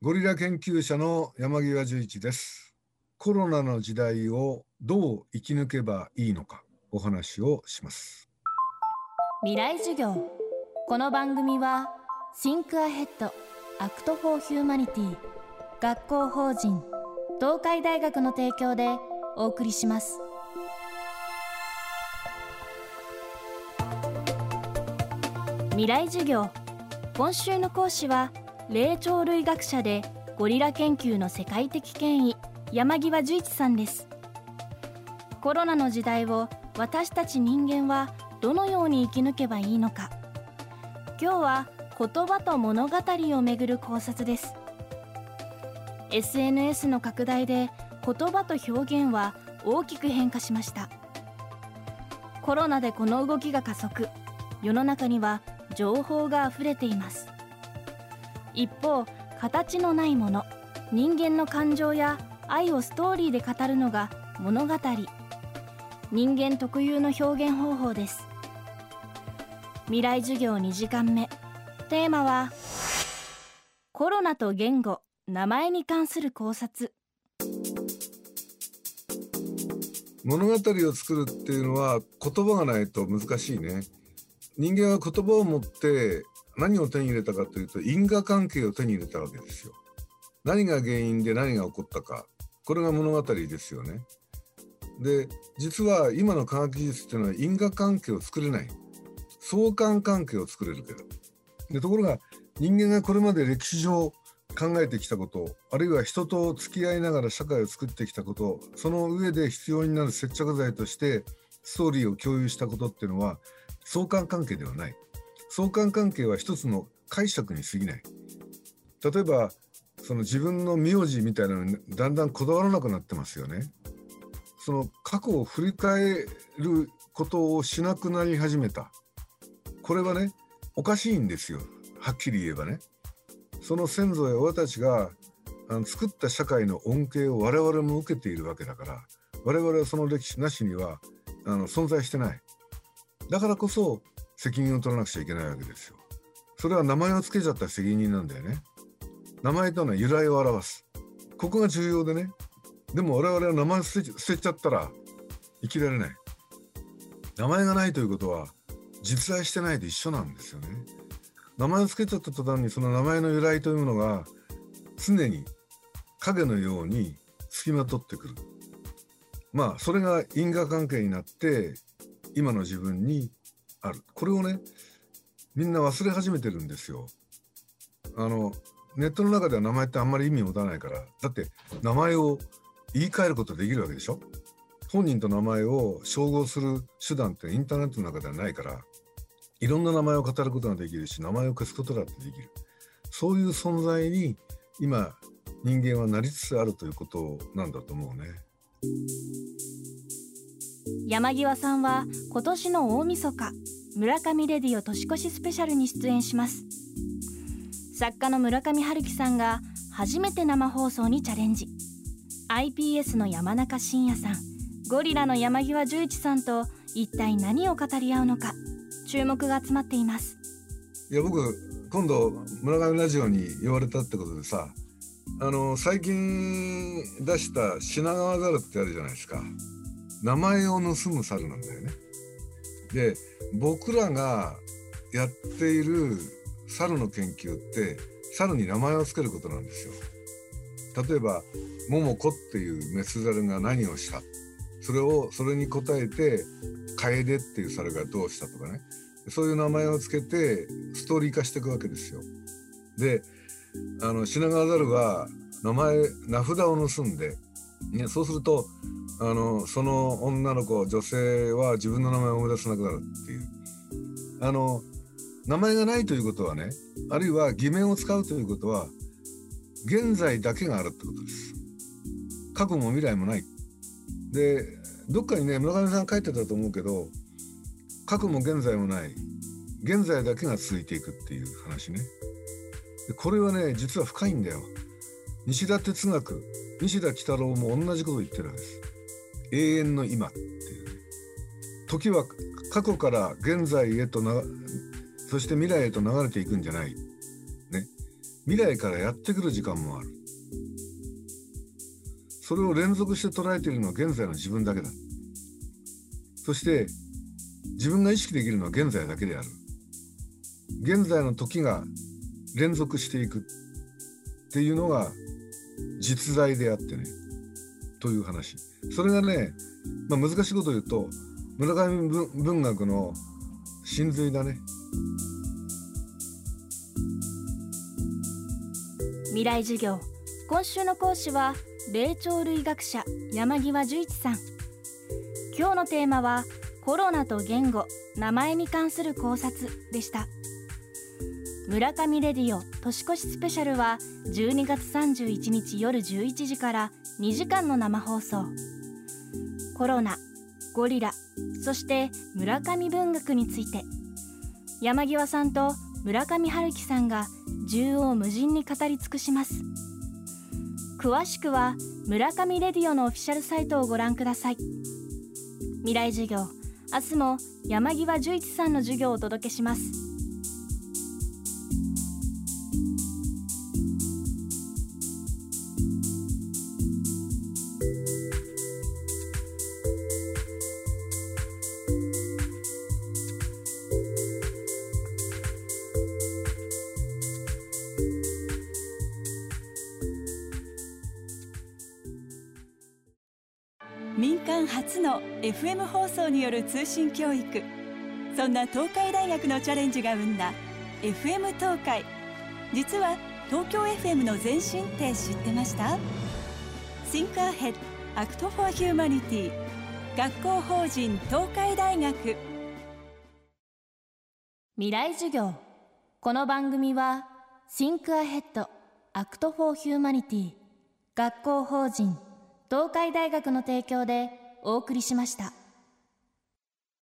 ゴリラ研究者の山際十一です。コロナの時代をどう生き抜けばいいのかお話をします。未来授業この番組は Think Ahead Act for Humanity 学校法人東海大学の提供でお送りします未来授業今週の講師は霊長類学者でゴリラ研究の世界的権威山際十一さんです。コロナの時代を私たち人間はどのように生き抜けばいいのか。今日は言葉と物語をめぐる考察です。SNS の拡大で言葉と表現は大きく変化しました。コロナでこの動きが加速。世の中には情報があふれています。一方形のないもの人間の感情や愛をストーリーで語るのが物語。人間特有の表現方法です。未来授業2時間目。テーマはコロナと言語名前に関する考察。物語を作るっていうのは言葉がないと難しいね。人間は言葉を持って何を手に入れたかというと因果関係を手に入れたわけですよ。何が原因で何が起こったか。これが物語ですよね。で、実は今の科学技術っていうのは因果関係を作れない。相関関係を作れるけど。でところが人間がこれまで歴史上考えてきたことあるいは人と付き合いながら社会を作ってきたことその上で必要になる接着剤としてストーリーを共有したことっていうのは相関関係ではない相関関係は一つの解釈に過ぎない。例えばその自分の名字みたいなのにだんだんこだわらなくなってますよね。その過去を振り返ることをしなくなり始めた。これはねおかしいんですよ。はっきり言えばね。その先祖や親たちがあの作った社会の恩恵を我々も受けているわけだから我々はその歴史なしにはあの存在してない。だからこそ責任を取らなくちゃいけないわけですよ。それは名前を付けちゃった責任なんだよね。名前とのは由来を表す。ここが重要でね。でも我々は名前捨て捨てちゃったら生きられない。名前がないということは実在してないで一緒なんですよね。名前を付けちゃった途端にその名前の由来というものが常に影のように付きまとってくる。まあそれが因果関係になって今の自分にある。これをねみんな忘れ始めてるんですよ。あのネットの中では名前ってあんまり意味持たないから。だって名前を言い換えることできるわけでしょ？本人と名前を照合する手段ってインターネットの中ではないから。いろんな名前を語ることができるし名前を消すことだってできる。そういう存在に今人間はなりつつあるということなんだと思うね。山際さんは今年の大晦日村上レディオ年越しスペシャルに出演します。作家の村上春樹さんが初めて生放送にチャレンジ。iPS の山中伸也さんゴリラの山際十一さんと一体何を語り合うのか注目が集まっています。いや僕今度村上ラジオに言われたってことでさあの最近出した品川猿ってあるじゃないですか。名前を盗む猿なんだよね。で僕らがやっている猿の研究って猿に名前を付けることなんですよ。例えば桃子っていうメス猿が何をした。それをそれに応えて楓っていう猿がどうしたとかね。そういう名前をつけてストーリー化していくわけですよ。であの品川猿は名前名札を盗んで、ね、そうするとあのその女の子女性は自分の名前を思い出せなくなるっていうあの名前がないということはねあるいは偽名を使うということは現在だけがあるってことです。過去も未来もない。でどっかにね村上さん書いてたと思うけど過去も現在もない現在だけが続いていくっていう話ねこれはね実は深いんだよ西田哲学西田喜太郎も同じこと言ってるわけです。永遠の今っていう。ね時は過去から現在へとなそして未来へと流れていくんじゃない。ね。未来からやってくる時間もある。それを連続して捉えているのは現在の自分だけだ。そして自分が意識できるのは現在だけである。現在の時が連続していくっていうのが実在であってねという話。それがね、まあ、難しいことを言うと村上文学の真髄だね。未来授業。今週の講師は霊長類学者山際十一さん。今日のテーマはコロナと言語名前に関する考察でした。村上レディオ年越しスペシャルは12月31日夜11時から2時間の生放送。コロナゴリラそして村上文学について。山際さんと村上春樹さんが縦横無尽に語り尽くします。詳しくは村上レディオのオフィシャルサイトをご覧ください。未来授業明日も山際十一さんの授業をお届けします。の FM 放送による通信教育。そんな東海大学のチャレンジが生んだ FM 東海。実は東京 FM の前身って知ってました？Think Ahead Act for Humanity 学校法人東海大学。未来授業。この番組は Think Ahead Act for Humanity 学校法人東海大学の提供でお送りしました。